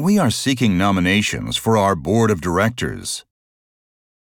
We are seeking nominations for our board of directors.